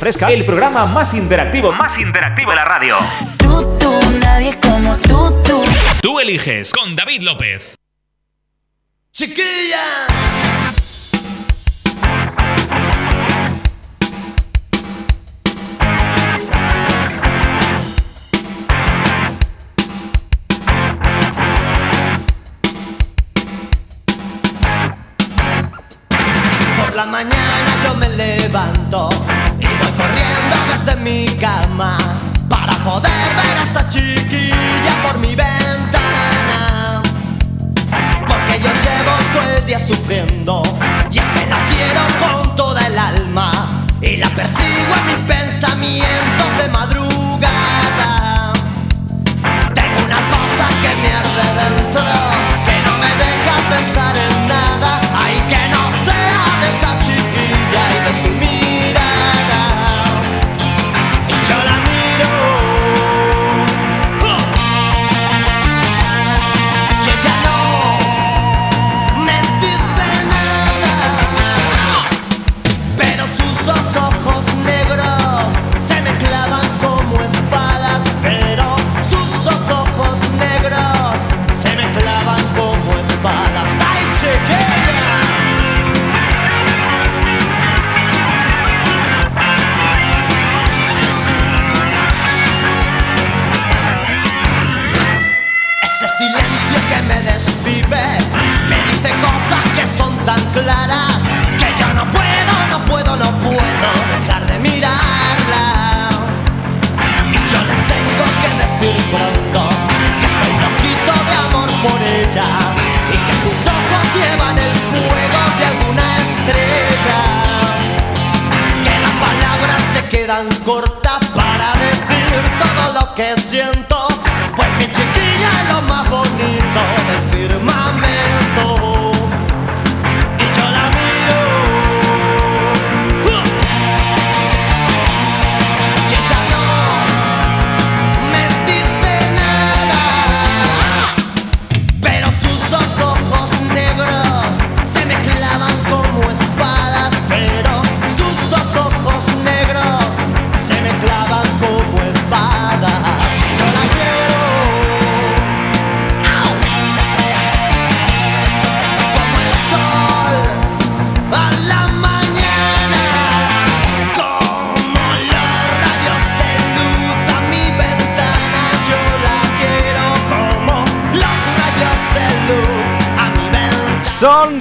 Fresca, el programa más interactivo, más interactivo de la radio. Tú, tú, nadie como tú, tú. Tú eliges con David López. Chiquilla. Por la mañana yo me levanto desde mi cama para poder ver a esa chiquilla por mi ventana. Porque yo llevo todo el día sufriendo y es que la quiero con toda el alma y la persigo en mis pensamientos de madrugada. Tengo una cosa que me arde dentro, que no me deja pensar en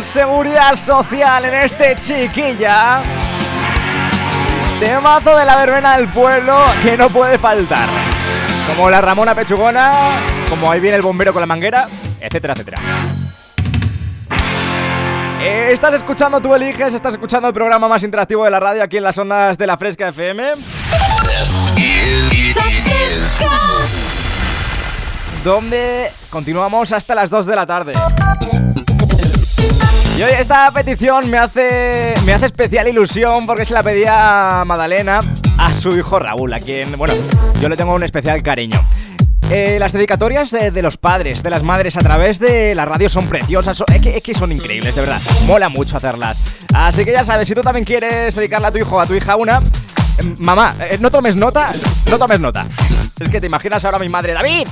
Seguridad social en este chiquilla. Temazo de la verbena del pueblo que no puede faltar. Como la Ramona Pechugona, como ahí viene el bombero con la manguera, etcétera, etcétera. Eh, Estás escuchando, tú eliges, estás escuchando el programa más interactivo de la radio aquí en las ondas de la Fresca FM. Donde continuamos hasta las 2 de la tarde. Esta petición me hace, me hace especial ilusión porque se la pedía Madalena a su hijo Raúl, a quien, bueno, yo le tengo un especial cariño. Eh, las dedicatorias de, de los padres, de las madres a través de la radio son preciosas, es, que, es que son increíbles, de verdad. Mola mucho hacerlas. Así que ya sabes, si tú también quieres dedicarle a tu hijo o a tu hija una, eh, mamá, eh, no tomes nota, no tomes nota. Es que te imaginas ahora a mi madre, David,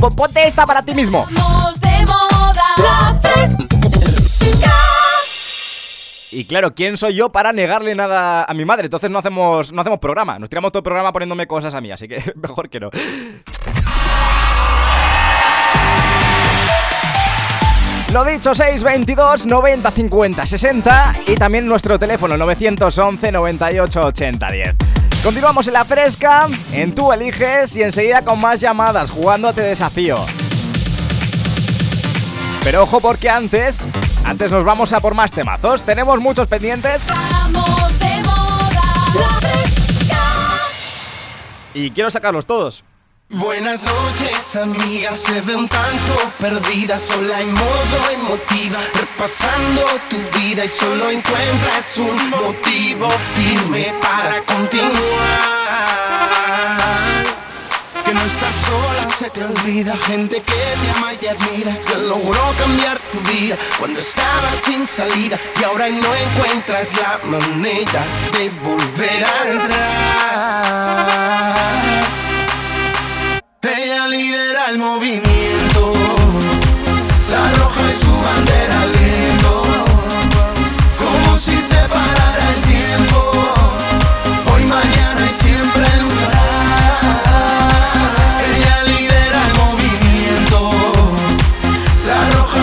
po- ponte esta para ti mismo. Vamos de moda la fresca. Y claro, ¿quién soy yo para negarle nada a mi madre? Entonces no hacemos, no hacemos programa. Nos tiramos todo el programa poniéndome cosas a mí, así que mejor que no. Lo dicho, 622 90 50 60 y también nuestro teléfono 911 98 80 10. Continuamos en la fresca, en tú eliges y enseguida con más llamadas jugando a Te Desafío. Pero ojo porque antes, antes nos vamos a por más temazos. Tenemos muchos pendientes Vamos de moda la fresca. y quiero sacarlos todos. Buenas noches, amigas, se ve un tanto perdida, sola en modo emotiva, repasando tu vida y solo encuentras un motivo firme para continuar. Que no estás sola, se te olvida. Gente que te ama y te admira, que logró cambiar tu vida cuando estabas sin salida. Y ahora no encuentras la manera de volver a entrar. Ella lidera el movimiento, la roja es su bandera al viento, como si se parara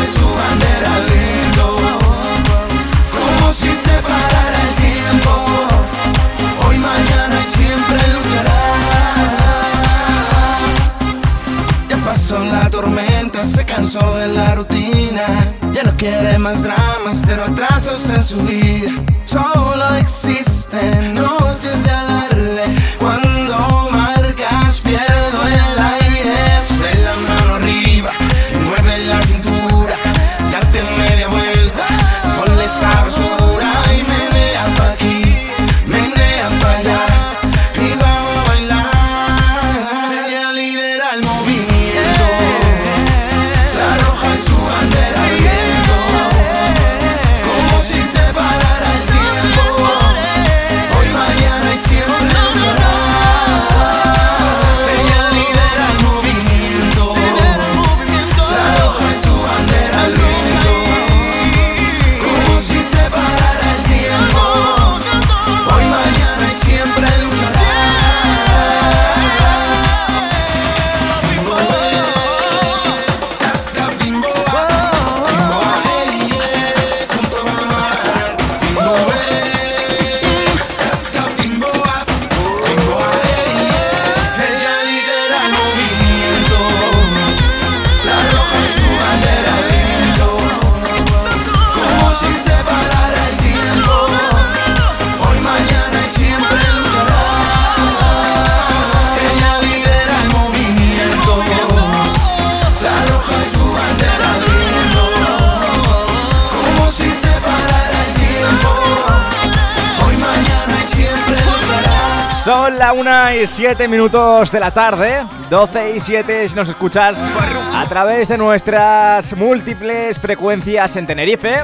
su bandera al viento, como si se parara el tiempo. Hoy, mañana y siempre luchará. Ya pasó la tormenta, se cansó de la rutina. Ya no quiere más dramas, cero atrasos en su vida. Solo existen noches la 1 y 7 minutos de la tarde, 12 y 7 si nos escuchas a través de nuestras múltiples frecuencias en Tenerife,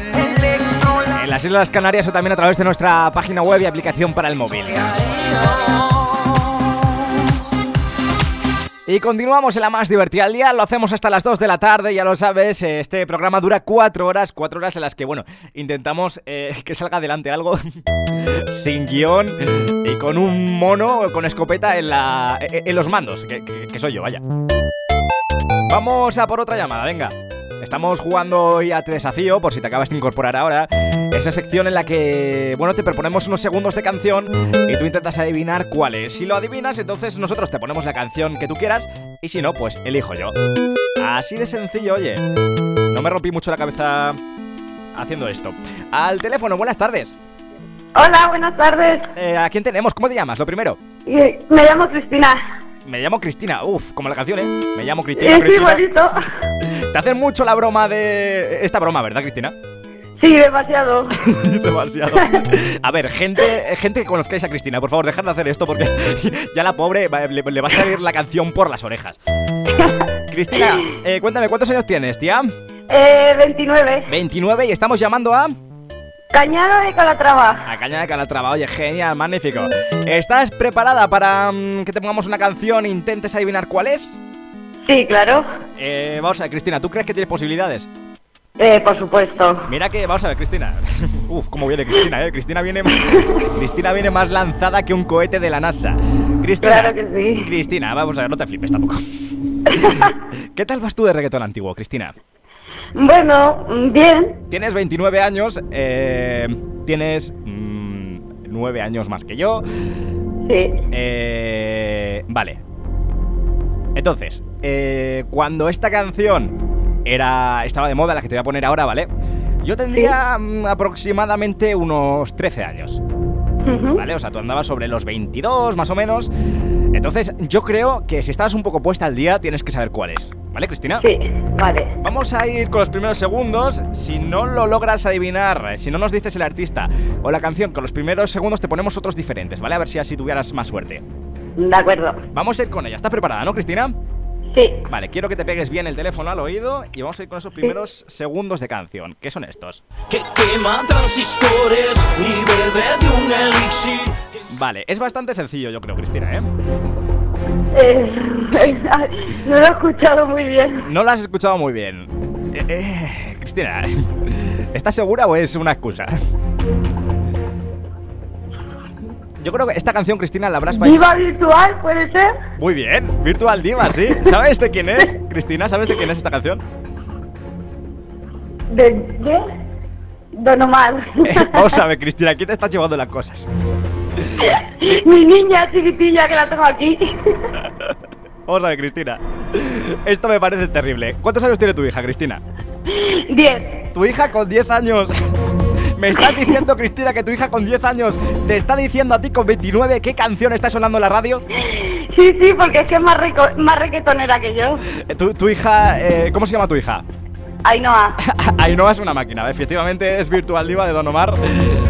en las Islas Canarias o también a través de nuestra página web y aplicación para el móvil. Y continuamos en la más divertida del día, lo hacemos hasta las 2 de la tarde, ya lo sabes, eh, este programa dura 4 horas, 4 horas en las que, bueno, intentamos eh, que salga adelante algo sin guion y con un mono con escopeta en, la, en en los mandos, que- que soy yo, vaya. Vamos a por otra llamada, venga. Estamos jugando hoy a Te Desafío, por si te acabas de incorporar ahora. Esa sección en la que, bueno, te proponemos unos segundos de canción y tú intentas adivinar cuál es. Si lo adivinas, entonces nosotros te ponemos la canción que tú quieras y si no, pues elijo yo. Así de sencillo, oye. No me rompí mucho la cabeza haciendo esto. Al teléfono, buenas tardes. Hola, buenas tardes. Eh, ¿A quién tenemos? ¿Cómo te llamas? Lo primero. Y- Me llamo Cristina. Me llamo Cristina. Uf, como la canción, ¿eh? Me llamo Cristina. Es Cristina. igualito. Te hacen mucho la broma de esta broma, ¿verdad, Cristina? Sí, demasiado. Demasiado. A ver, gente, gente que conozcáis a Cristina, por favor, dejad de hacer esto porque ya la pobre le, le va a salir la canción por las orejas. Cristina, eh, cuéntame, ¿cuántos años tienes, tía? Eh, 29. 29 y estamos llamando a... Cañada de Calatrava. A Caña de Calatrava, oye, genial, magnífico. ¿Estás preparada para mm, que te pongamos una canción e intentes adivinar cuál es? Sí, claro. Eh, vamos a ver, Cristina, ¿tú crees que tienes posibilidades? Eh, por supuesto. Mira que, vamos a ver, Cristina. Uf, cómo viene Cristina, eh. Cristina viene, Cristina viene más lanzada que un cohete de la NASA. Cristina. Claro que sí. Cristina, vamos a ver, no te flipes tampoco. ¿Qué tal vas tú de reggaetón antiguo, Cristina? Bueno, bien. Tienes 29 años, eh, tienes 9 años más que yo. Sí. Eh, vale. Entonces, eh, cuando esta canción era estaba de moda, la que te voy a poner ahora, ¿vale? Yo tendría mm, aproximadamente unos 13 años. ¿Vale? O sea, tú andabas sobre los 22 más o menos. Entonces, yo creo que si estás un poco puesta al día, tienes que saber cuál es. ¿Vale, Cristina? Sí, vale. Vamos a ir con los primeros segundos. Si no lo logras adivinar, si no nos dices el artista o la canción con los primeros segundos, te ponemos otros diferentes, ¿vale? A ver si así tuvieras más suerte. De acuerdo. Vamos a ir con ella. ¿Estás preparada, no, Cristina? Sí. Vale, quiero que te pegues bien el teléfono al oído y vamos a ir con esos primeros segundos de canción. ¿Qué son estos? Que quema transistores y bebe de un elixir. Vale, es bastante sencillo, yo creo, Cristina, ¿eh? Eh, no lo he escuchado muy bien. No lo has escuchado muy bien. Eh, eh, Cristina, ¿estás segura o es una excusa? Yo creo que esta canción, Cristina, la habrás ¿Viva virtual puede ser? Muy bien, Virtual Diva, sí. ¿Sabes de quién es? Cristina, ¿sabes de quién es esta canción? ¿De qué? Don Omar. Vamos a ver, Cristina, aquí te estás llevando las cosas. Mi niña chiquitilla que la tengo aquí. Vamos a ver, Cristina. Esto me parece terrible. ¿Cuántos años tiene tu hija, Cristina? Diez. Tu hija con 10 años. Me estás diciendo, Cristina, que tu hija con 10 años te está diciendo a ti con 29 qué canción está sonando en la radio. Sí, sí, porque es que es más, rico, más requetonera que yo. Eh, Tu, tu hija, eh, ¿cómo se llama tu hija? Ainhoa. Ainhoa es una máquina, efectivamente es Virtual Diva de Don Omar.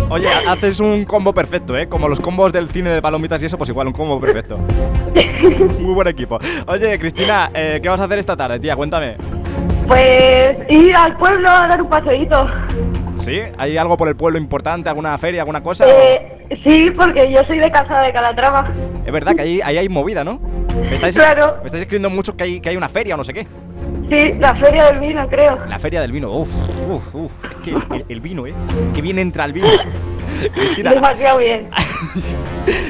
Oye, haces un combo perfecto, ¿eh? Como los combos del cine de palomitas y eso, pues igual, un combo perfecto. Muy buen equipo. Oye, Cristina, eh, ¿qué vas a hacer esta tarde, tía? Cuéntame. Pues ir al pueblo a dar un paseíto. ¿Sí? ¿Hay algo por el pueblo importante? ¿Alguna feria? ¿Alguna cosa? Eh, sí, porque yo soy de casa de Calatrava. Es verdad que ahí, ahí hay movida, ¿no? Me estáis, Claro. me estáis escribiendo mucho que hay, que hay una feria o no sé qué. Sí, la feria del vino, creo. La feria del vino. Uf, uf, uf. Es que el, el vino, ¿eh? Que bien entra el vino. Cristina. Demasiado bien.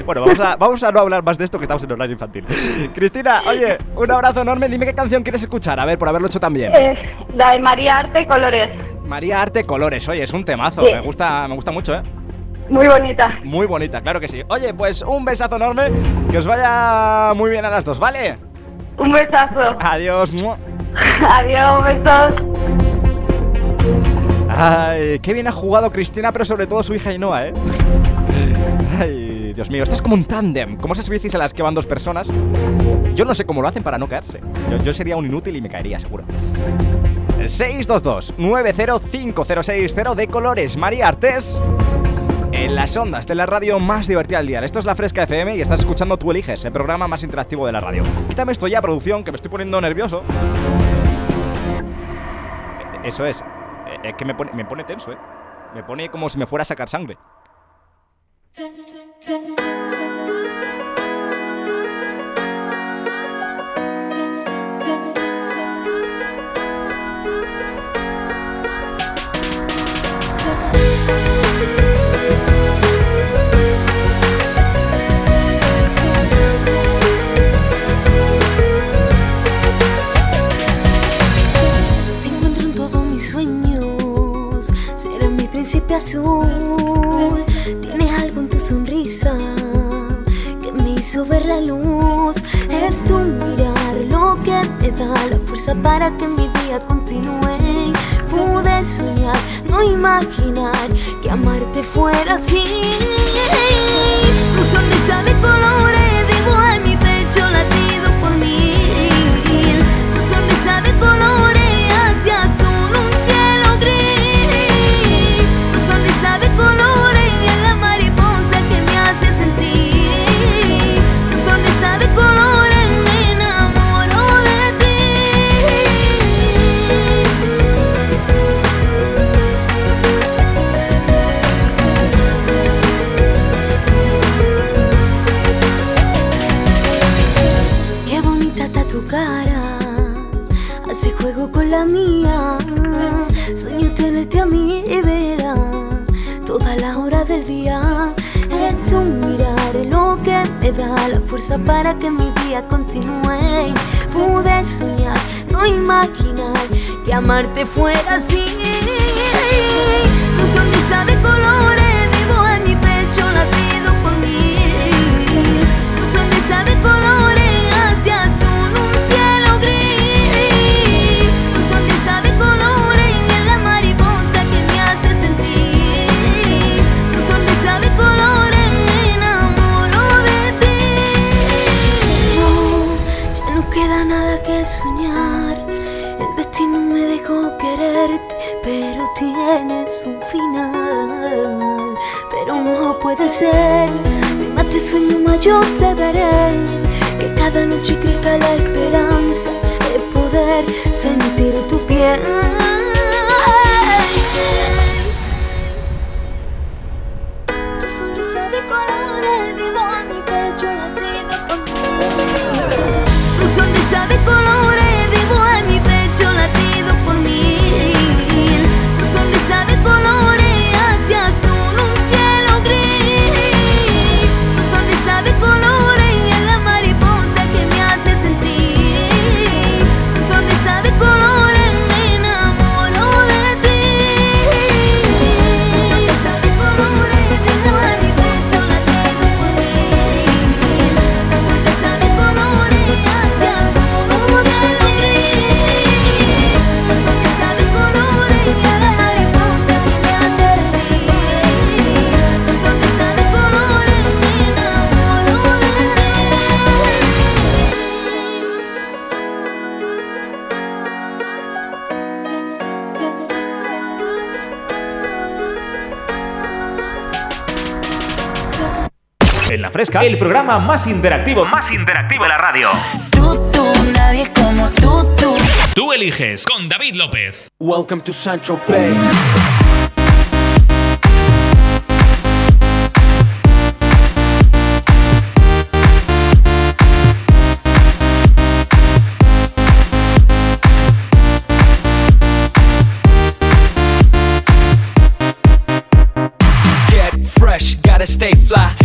Bueno, vamos a, vamos a no hablar más de esto que estamos en horario infantil. Cristina, oye, un abrazo enorme. Dime qué canción quieres escuchar. A ver, por haberlo hecho tan bien. Es la de María Arte Colores. María Arte Colores. Oye, es un temazo. Sí. Me gusta, me gusta mucho, ¿eh? Muy bonita. Muy bonita, claro que sí. Oye, pues un besazo enorme. Que os vaya muy bien a las dos, ¿vale? Un besazo. Adiós. Adiós, besos. Ay, qué bien ha jugado Cristina, pero sobre todo su hija Ainhoa, ¿eh? Ay, Dios mío, esto es como un tándem. Como esas bicis a las que van dos personas. Yo no sé cómo lo hacen para no caerse. Yo, yo sería un inútil y me caería, seguro. 622-905060 de colores María Artés. En las ondas de la radio más divertida del día. Esto es La Fresca FM y estás escuchando Tú Eliges, el programa más interactivo de la radio. Quítame esto ya, producción, que me estoy poniendo nervioso. Eh, Eso es. Eh, Es que me pone, me pone tenso, ¿eh? Me pone como si me fuera a sacar sangre. Príncipe azul. Tienes algo en tu sonrisa que me hizo ver la luz. Es tu mirar lo que te da la fuerza para que mi día continúe. Poder soñar, no imaginar que amarte fuera así. Tu sonrisa de para que mi día continúe. Poder soñar, no imaginar que amarte fuera así. Tu sonrisa de ser, si más te sueño mayor te veré. Que cada noche crezca la esperanza de poder sentir tu piel. Fresca, el programa más interactivo, más interactivo de la radio. Tú, tú, nadie como tú, tú. Tú eliges con David López. Welcome to Central Bay. Get fresh, gotta stay fly.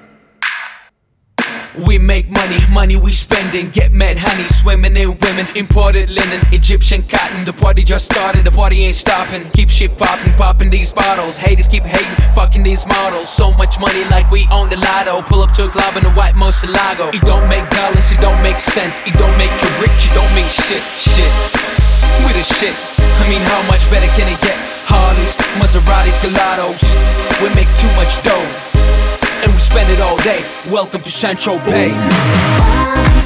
We make money, money we spending. Get mad honey, swimming in women. Imported linen, Egyptian cotton. The party just started, the party ain't stopping. Keep shit popping, popping these bottles. Haters keep hating, fucking these models. So much money like we own the lotto. Pull up to a club in a white Moselago. It don't make dollars, it don't make sense. It don't make you rich, it don't mean shit, shit. We the shit. I mean, how much better can it get? Harleys, Maseratis, Gelatos. We make too much dough, and we spend it all day. Welcome to Central Bay.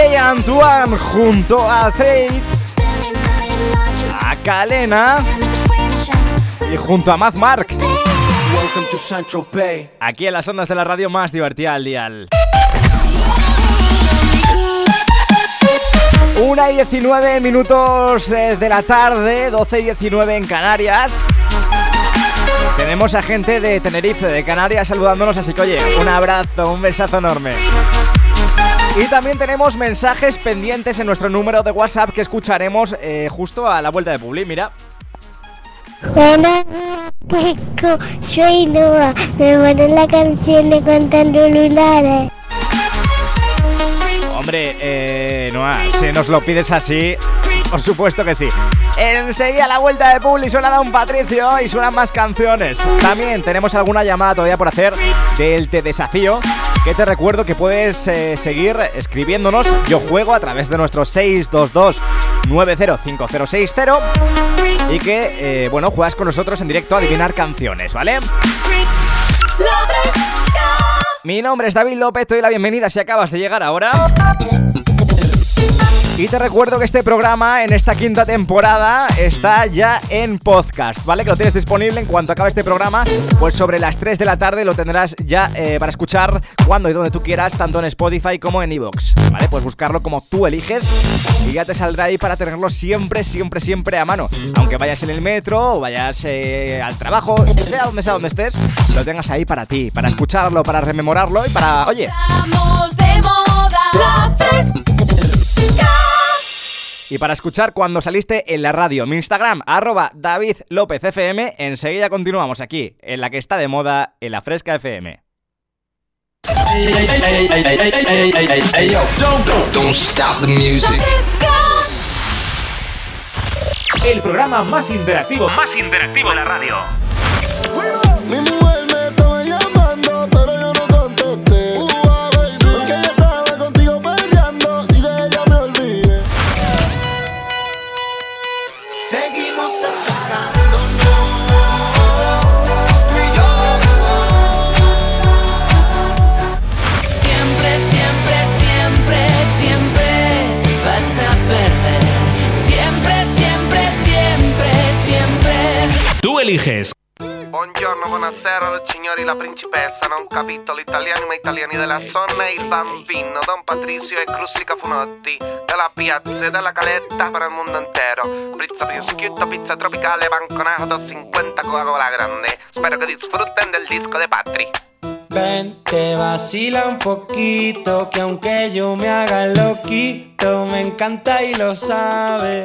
DJ Antoine junto a Faith, a Kalena y junto a Maz Mark. Aquí en las ondas de la radio más divertida al dial. Una y 19 minutos eh, de la tarde, 12 y 19 en Canarias. Tenemos a gente de Tenerife, de Canarias, saludándonos, así que oye, un abrazo, un besazo enorme. Y también tenemos mensajes pendientes en nuestro número de WhatsApp que escucharemos eh, justo a la vuelta de Publi. Mira. Buenos días, Pico. Soy Noah. Me ponen la canción de Contando Lunares. Hombre, eh, Noah, si nos lo pides así, por supuesto que sí. Enseguida la vuelta de Publi suena Don Patricio y suenan más canciones. También tenemos alguna llamada todavía por hacer del Te Desafío. Que te recuerdo que puedes eh, seguir escribiéndonos. Yo juego a través de nuestro 622 905060 y que, eh, bueno, juegas con nosotros en directo a adivinar canciones, ¿vale? Mi nombre es David López, te doy la bienvenida si acabas de llegar ahora. Y te recuerdo que este programa en esta quinta temporada está ya en podcast, ¿vale? Que lo tienes disponible en cuanto acabe este programa, pues sobre las 3 de la tarde lo tendrás ya eh, para escuchar cuando y donde tú quieras, tanto en Spotify como en Evox, ¿vale? Puedes buscarlo como tú eliges y ya te saldrá ahí para tenerlo siempre, siempre, siempre a mano. Aunque vayas en el metro o vayas eh, al trabajo, sea donde sea donde estés, lo tengas ahí para ti, para escucharlo, para rememorarlo y para, oye, Estamos de moda. La fresca. Y para escuchar cuando saliste en la radio, mi Instagram, arroba David López FM, enseguida continuamos aquí, en la que está de moda, en la Fresca FM. El programa más interactivo, más interactivo de la radio. Eliges. Buongiorno, buonasera, signori, la principessa. Non capito l'italiano, ma italiani della zona. Il bambino, Don Patrizio e Crustica Funotti. Dalla piazza e dalla caletta per il mondo intero. Pizza prosciutto, pizza tropicale, banconato 50 Coca-Cola grande. Spero che disfruten del disco de Patri. Ven, te vacila un poquito, que aunque yo me haga el loquito, me encanta y lo sabe.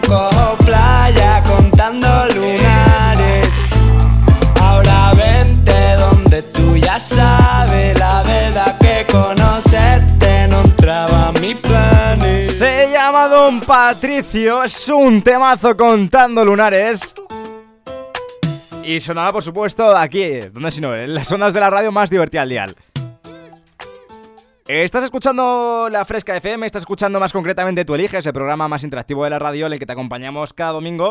casi no cojo playa contando lunares. Ahora vente donde tú ya sabes la verdad que conocerte no entraba en mis planes. Se llama Don Patricio, es un temazo contando lunares. Y sonaba, por supuesto, aquí, donde si no, en las ondas de la radio más divertida al dial. Estás escuchando la Fresca FM, estás escuchando más concretamente Tú Eliges, el programa más interactivo de la radio en el que te acompañamos cada domingo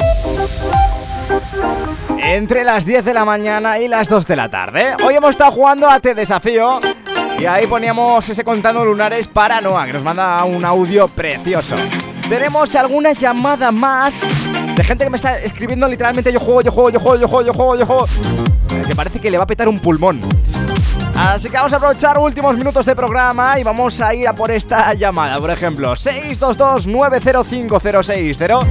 entre las 10 de la mañana y las 2 de la tarde. Hoy hemos estado jugando a Te Desafío y ahí poníamos ese contando lunares para Noah, que nos manda un audio precioso. Tenemos alguna llamada más de gente que me está escribiendo literalmente yo juego, yo juego, yo juego, yo juego, yo juego, yo juego. Que parece que le va a petar un pulmón. Así que vamos a aprovechar últimos minutos de programa y vamos a ir a por esta llamada. Por ejemplo, 622-905060.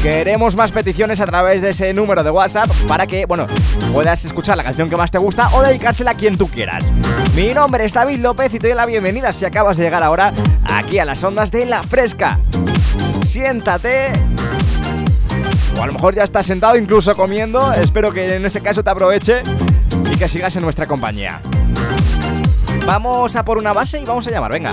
Queremos más peticiones a través de ese número de WhatsApp para que, bueno, puedas escuchar la canción que más te gusta o dedicársela a quien tú quieras. Mi nombre es David López y te doy la bienvenida si acabas de llegar ahora aquí a las ondas de La Fresca. Siéntate o a lo mejor ya estás sentado incluso comiendo. Espero que en ese caso te aproveche y que sigas en nuestra compañía. Vamos a por una base y vamos a llamar, venga.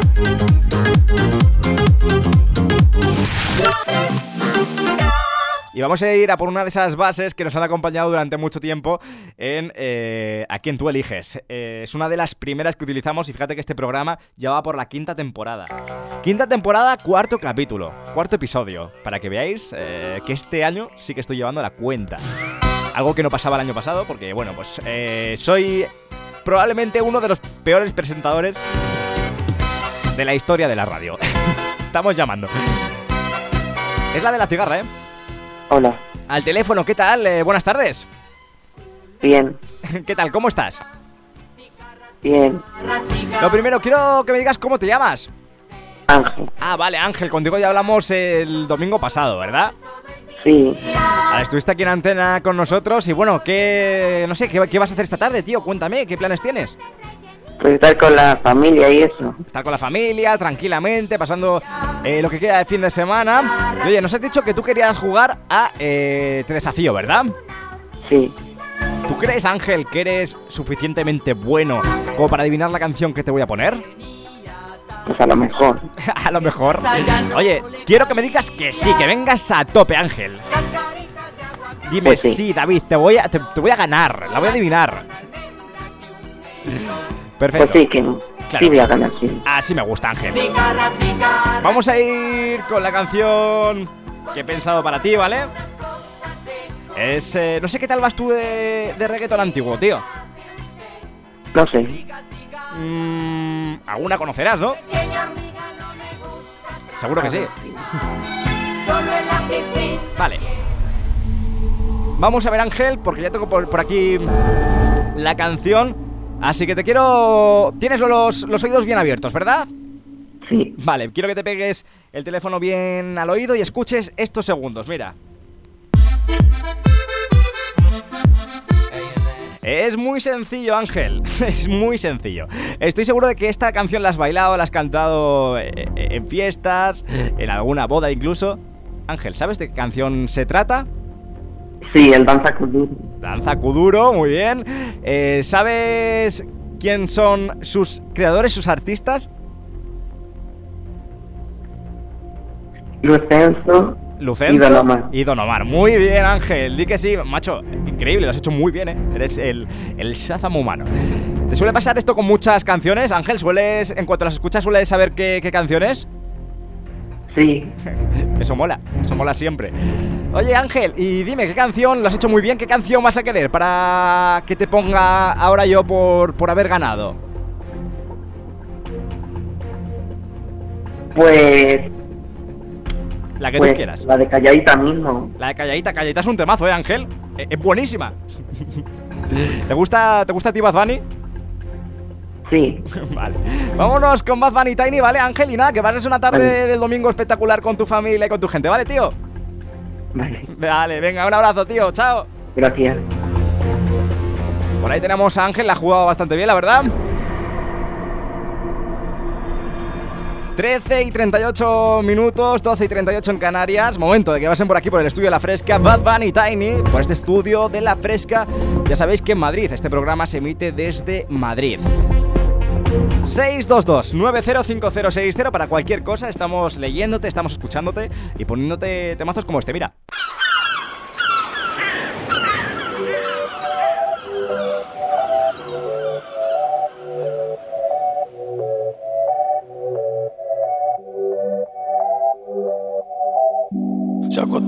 Y vamos a ir a por una de esas bases que nos han acompañado durante mucho tiempo en eh, A quien tú eliges. Eh, es una de las primeras que utilizamos y fíjate que este programa ya va por la quinta temporada. Quinta temporada, cuarto capítulo, cuarto episodio, para que veáis eh, que este año sí que estoy llevando la cuenta. Algo que no pasaba el año pasado porque, bueno, pues soy probablemente uno de los peores presentadores de la historia de la radio. Estamos llamando. Es la de la cigarra, ¿eh? Hola, Al teléfono, ¿qué tal? Eh, buenas tardes. bien, ¿Qué tal? ¿Cómo estás? bien, Lo primero, quiero que me digas cómo te llamas. Ángel, Ah, vale, Ángel, contigo ya hablamos el domingo pasado, ¿verdad? Sí, Vale, estuviste aquí en antena con nosotros y bueno, ¿qué. No sé, ¿qué, qué vas a hacer esta tarde, tío? Cuéntame, ¿qué planes tienes? pues estar con la familia y eso. Estar con la familia, tranquilamente, pasando eh, lo que queda de fin de semana. Y, oye, nos has dicho que tú querías jugar a eh, Te Desafío, ¿verdad? Sí, ¿Tú crees, Ángel, que eres suficientemente bueno como para adivinar la canción que te voy a poner? Pues a lo mejor. a lo mejor. Oye, quiero que me digas que sí, que vengas a tope, Ángel. Dime Pues sí. sí. David, te voy, a, te, te voy a ganar, la voy a adivinar. Perfecto. Pues sí, que Claro. sí voy a ganar, sí. Así me gusta, Ángel. Vamos a ir con la canción que he pensado para ti, ¿vale? Es. eh, no sé qué tal vas tú de, de reggaeton antiguo, tío. No sé, Mm, alguna conocerás, ¿no? Seguro que sí. Vale. Vamos a ver, Ángel, porque ya tengo por, por aquí la canción. Así que te quiero. Tienes los, los oídos bien abiertos, ¿verdad? Sí. Vale, quiero que te pegues el teléfono bien al oído y escuches estos segundos, mira. Es muy sencillo, Ángel. Es muy sencillo. Estoy seguro de que esta canción la has bailado, la has cantado eh, en fiestas, en alguna boda incluso. Ángel, ¿sabes de qué canción se trata? sí, el danza kuduro. Danza Kuduro, muy bien. Eh, ¿Sabes quién son sus creadores, sus artistas? Lucenzo Lucenzo y Don Omar. y Don Omar. Muy bien, Ángel. Di que sí, macho. Increíble, lo has hecho muy bien, ¿eh? Eres el, el Shazam humano. ¿Te suele pasar esto con muchas canciones, Ángel? ¿Sueles, en cuanto las escuchas, sueles saber qué, qué canciones? Sí, Eso mola, eso mola siempre. Oye, Ángel, y dime, ¿qué canción lo has hecho muy bien? ¿Qué canción vas a querer para que te ponga ahora yo por, por haber ganado? pues, La que pues tú quieras. la de calladita mismo. La de Calladita, Calladita es un temazo, ¿eh, Ángel? Eh, Es, buenísima. ¿Te gusta, ¿Te gusta a ti, Bad Bunny? Sí. vale. Vámonos con Bad Bunny Tiny, ¿vale, Ángel? Y nada, que pases una tarde Vale. del domingo espectacular con tu familia y con tu gente, ¿vale, tío? Vale. Vale, venga, un abrazo, tío. Chao. Gracias. Por ahí tenemos a Ángel, la ha jugado bastante bien, la verdad. 13 y 38 minutos, 12 y 38 en Canarias. Momento de que pasen por aquí por el estudio de La Fresca, Bad Bunny Tiny, por este estudio de La Fresca. Ya sabéis que en Madrid, este programa se emite desde Madrid. 622-905060 para cualquier cosa. Estamos leyéndote, estamos escuchándote y poniéndote temazos como este. Mira.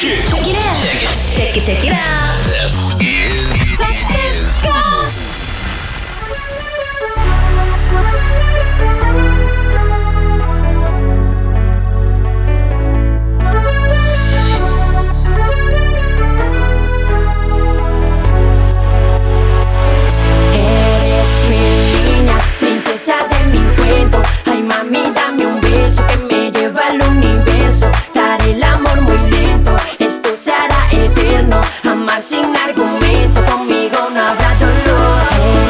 Check it. Out. Eres mi reina, princesa de mi cuento. Ay, mami, dame un beso que amar sin argumento, conmigo no habrá dolor.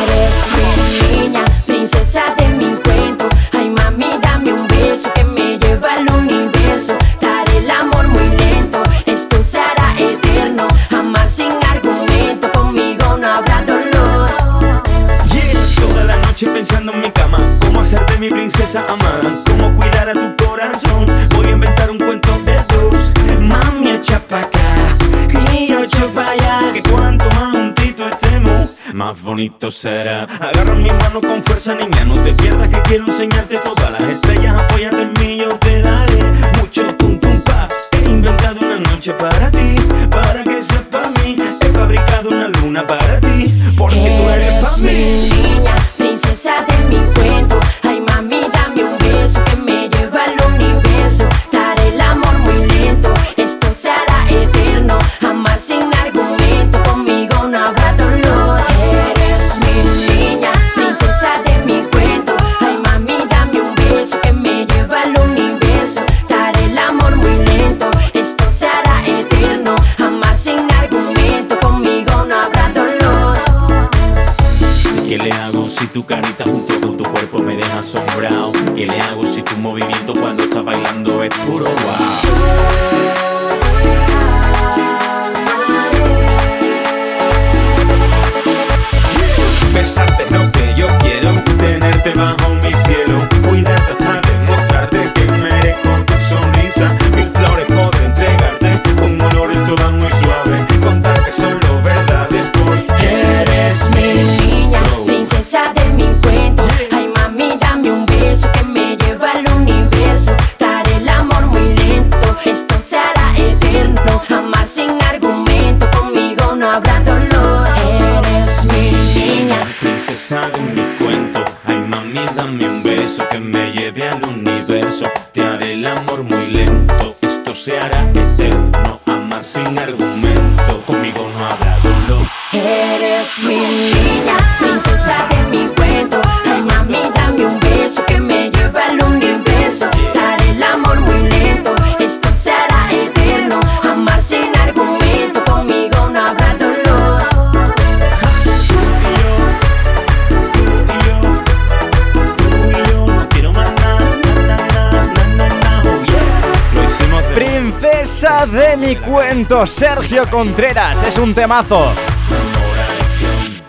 Eres mi niña, princesa de mi cuento. Ay, mami, dame un beso que me lleva al universo. Daré el amor muy lento, esto será eterno. Amar sin argumento, conmigo no habrá dolor. Yeah, toda la noche pensando en mi cama, cómo hacerte mi princesa amada, cómo cuidar a tu más bonito será. Agarra mi mano con fuerza, niña, no te pierdas que quiero enseñarte todas las estrellas. Apóyate en mí, yo te daré mucho tum tum pa. He inventado una noche para ti, para que sepa mí. He fabricado una luna para ti, porque tú eres pa' mi mí. Lento. Esto se Sergio Contreras, es un temazo.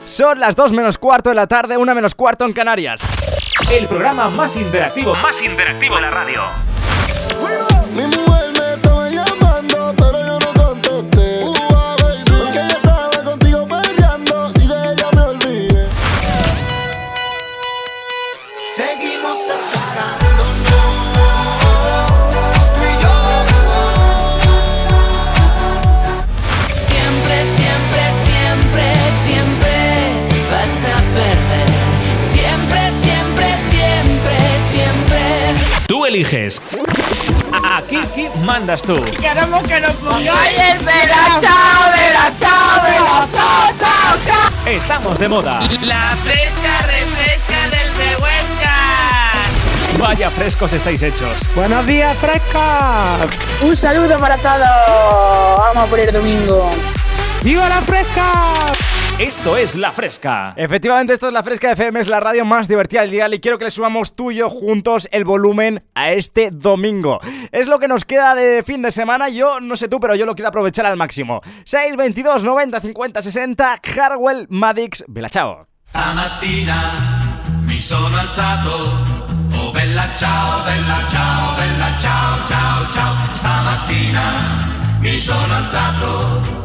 Son las 2 menos cuarto de la tarde, 1 menos cuarto en Canarias. El programa más interactivo, más interactivo de la radio. Eliges. Aquí, aquí mandas tú. Queremos que nos pongáis el vela, chao, vela, chao, vela, chao, chao, chao. Estamos de moda. La fresca refresca del Behuesca. Vaya frescos estáis hechos. Buenos días, fresca. Un saludo para todos. Vamos por el domingo. ¡Viva la fresca! Esto es La Fresca. Efectivamente, esto es La Fresca FM, es la radio más divertida del día y quiero que le subamos tú y yo juntos el volumen a este domingo. Es lo que nos queda de fin de semana, yo no sé tú, pero yo lo quiero aprovechar al máximo. 6, 22, 90, 50, 60, Harwell, Madix, Bella Chao. Stamattina mi sono alzato, oh bella ciao, bella ciao, bella ciao, ciao, ciao. Stamattina mi sono alzato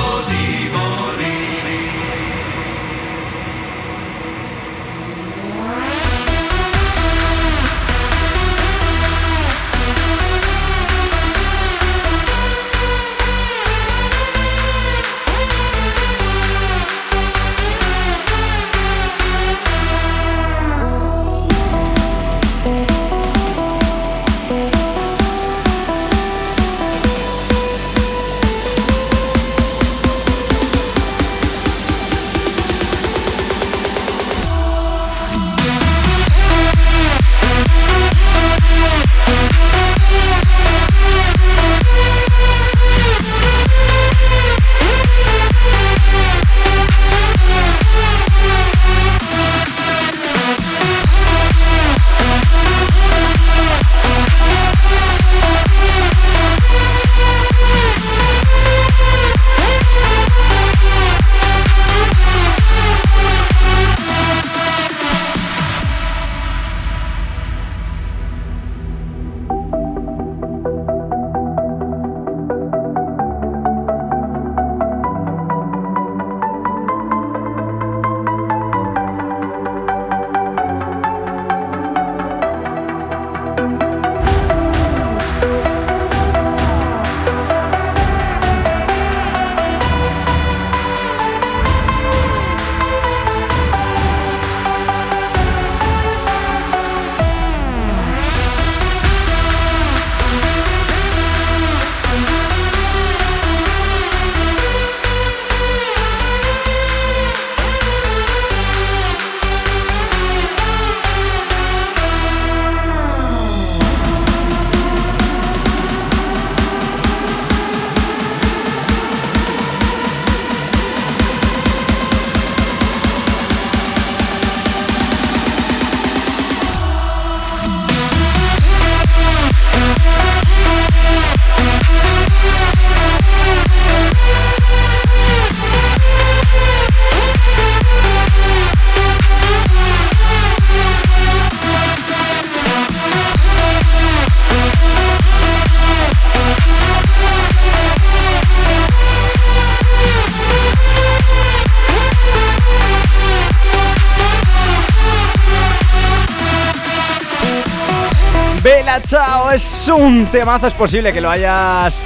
un temazo, es posible que lo hayas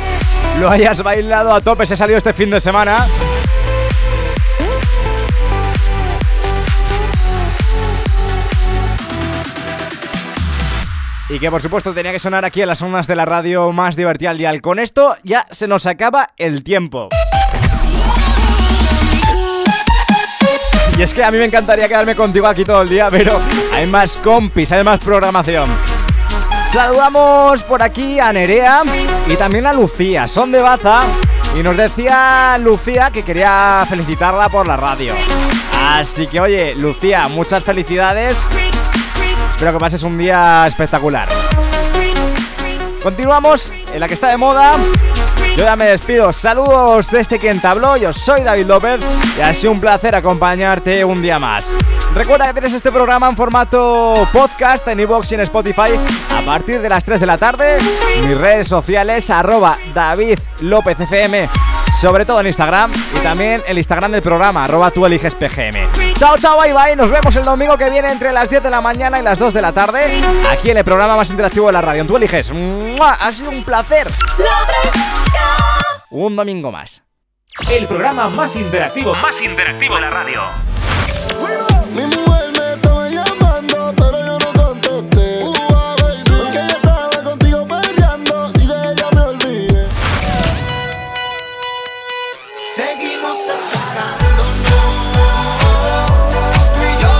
lo hayas bailado a tope, se ha salido este fin de semana. Y que por supuesto tenía que sonar aquí en las ondas de la radio más divertida al dial. Con esto ya se nos acaba el tiempo. Y es que a mí me encantaría quedarme contigo aquí todo el día, pero hay más compis, hay más programación. Saludamos por aquí a Nerea y también a Lucía, son de Baza. Y nos decía Lucía que quería felicitarla por la radio. Así que oye, Lucía, muchas felicidades. Espero que pases un día espectacular. Continuamos en la que está de moda. Yo ya me despido. Saludos desde quien te habló. Yo soy David López y ha sido un placer acompañarte un día más. Recuerda que tienes este programa en formato podcast en iVoox y en Spotify a partir de las 3 de la tarde. Mis redes sociales, arroba David López sobre todo en Instagram y también el Instagram del programa, arroba tú eliges PGM. Chao, chao, bye bye. Nos vemos el domingo que viene entre las 10 de la mañana y las 2 de la tarde, aquí en el programa más interactivo de la radio. Tú eliges. ¡Mua! Ha sido un placer. Un domingo más. El programa más interactivo, más interactivo de la radio. Mi mujer me estaba llamando, pero yo no contesté. Porque ella estaba contigo peleando y de ella me olvidé. Seguimos acercándonos, tú y yo.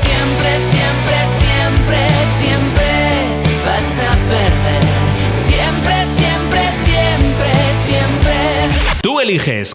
Siempre, siempre, siempre, siempre vas a perder. Siempre, siempre, siempre, siempre. Tú eliges.